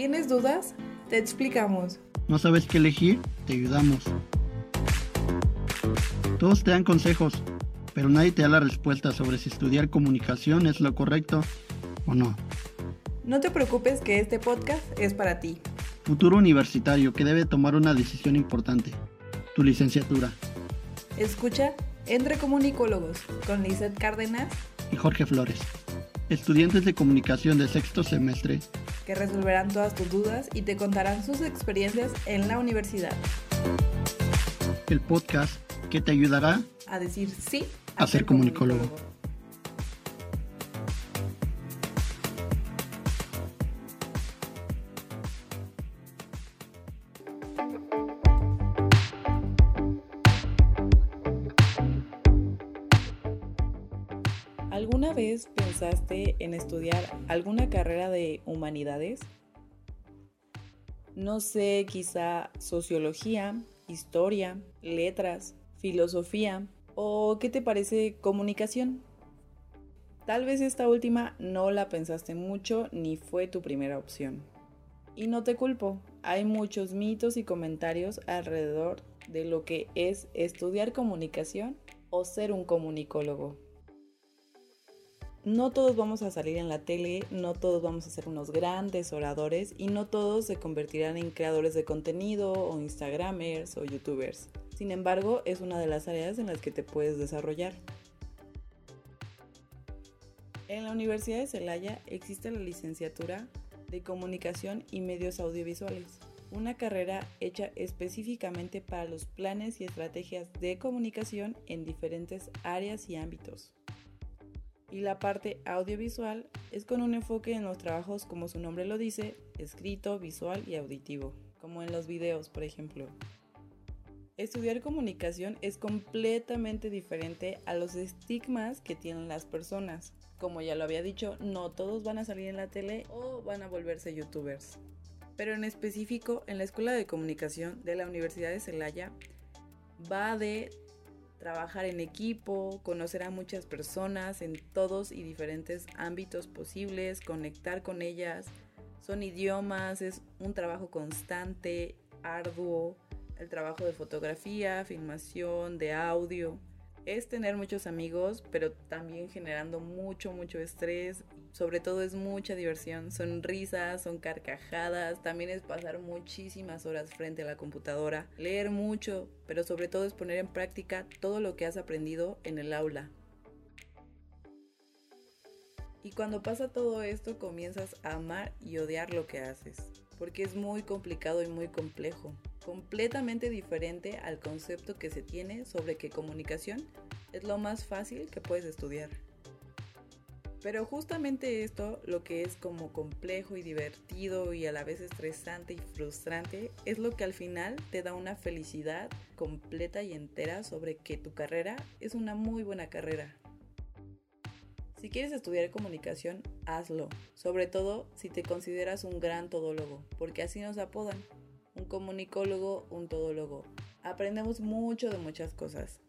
¿Tienes dudas? Te explicamos. ¿No sabes qué elegir? Te ayudamos. Todos te dan consejos, pero nadie te da la respuesta sobre si estudiar comunicación es lo correcto o no. No te preocupes que este podcast es para ti. Futuro universitario que debe tomar una decisión importante. Tu licenciatura. Escucha Entre Comunicólogos con Lizeth Cárdenas y Jorge Flores. Estudiantes de comunicación de sexto semestre que resolverán todas tus dudas y te contarán sus experiencias en la universidad. El podcast que te ayudará a decir sí a, ser comunicólogo. ¿Alguna vez pensaste en estudiar alguna carrera de humanidades? No sé, quizá sociología, historia, letras, filosofía o qué te parece comunicación. Tal vez esta última no la pensaste mucho ni fue tu primera opción. Y no te culpo, hay muchos mitos y comentarios alrededor de lo que es estudiar comunicación o ser un comunicólogo no todos vamos a salir en la tele, no todos vamos a ser unos grandes oradores y no todos se convertirán en creadores de contenido o instagramers o youtubers. Sin embargo, es una de las áreas en las que te puedes desarrollar. En la Universidad de Celaya existe la licenciatura de Comunicación y Medios Audiovisuales, una carrera hecha específicamente para los planes y estrategias de comunicación en diferentes áreas y ámbitos y la parte audiovisual es con un enfoque en los trabajos como su nombre lo dice, escrito, visual y auditivo, como en los videos, por ejemplo. Estudiar comunicación es completamente diferente a los estigmas que tienen las personas. Como ya lo había dicho, no todos van a salir en la tele o van a volverse youtubers. Pero en específico, en la Escuela de Comunicación de la Universidad de Celaya, va de trabajar en equipo, conocer a muchas personas en todos y diferentes ámbitos posibles, conectar con ellas. Son idiomas, es un trabajo constante, arduo, el trabajo de fotografía, filmación, de audio. Es tener muchos amigos, pero también generando mucho, mucho estrés sobre todo es mucha diversión, son risas, son carcajadas, también es pasar muchísimas horas frente a la computadora, leer mucho, pero sobre todo es poner en práctica todo lo que has aprendido en el aula. Y cuando pasa todo esto comienzas a amar y odiar lo que haces, porque es muy complicado y muy complejo, completamente diferente al concepto que se tiene sobre que comunicación es lo más fácil que puedes estudiar. Pero justamente esto, lo que es como complejo y divertido y a la vez estresante y frustrante, es lo que al final te da una felicidad completa y entera sobre que tu carrera es una muy buena carrera. Si quieres estudiar comunicación, hazlo, sobre todo si te consideras un gran todólogo, porque así nos apodan, un comunicólogo, un todólogo. Aprendemos mucho de muchas cosas.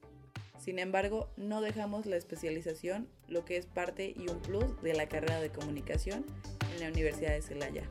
Sin embargo, no dejamos la especialización, lo que es parte y un plus de la carrera de comunicación en la Universidad de Celaya.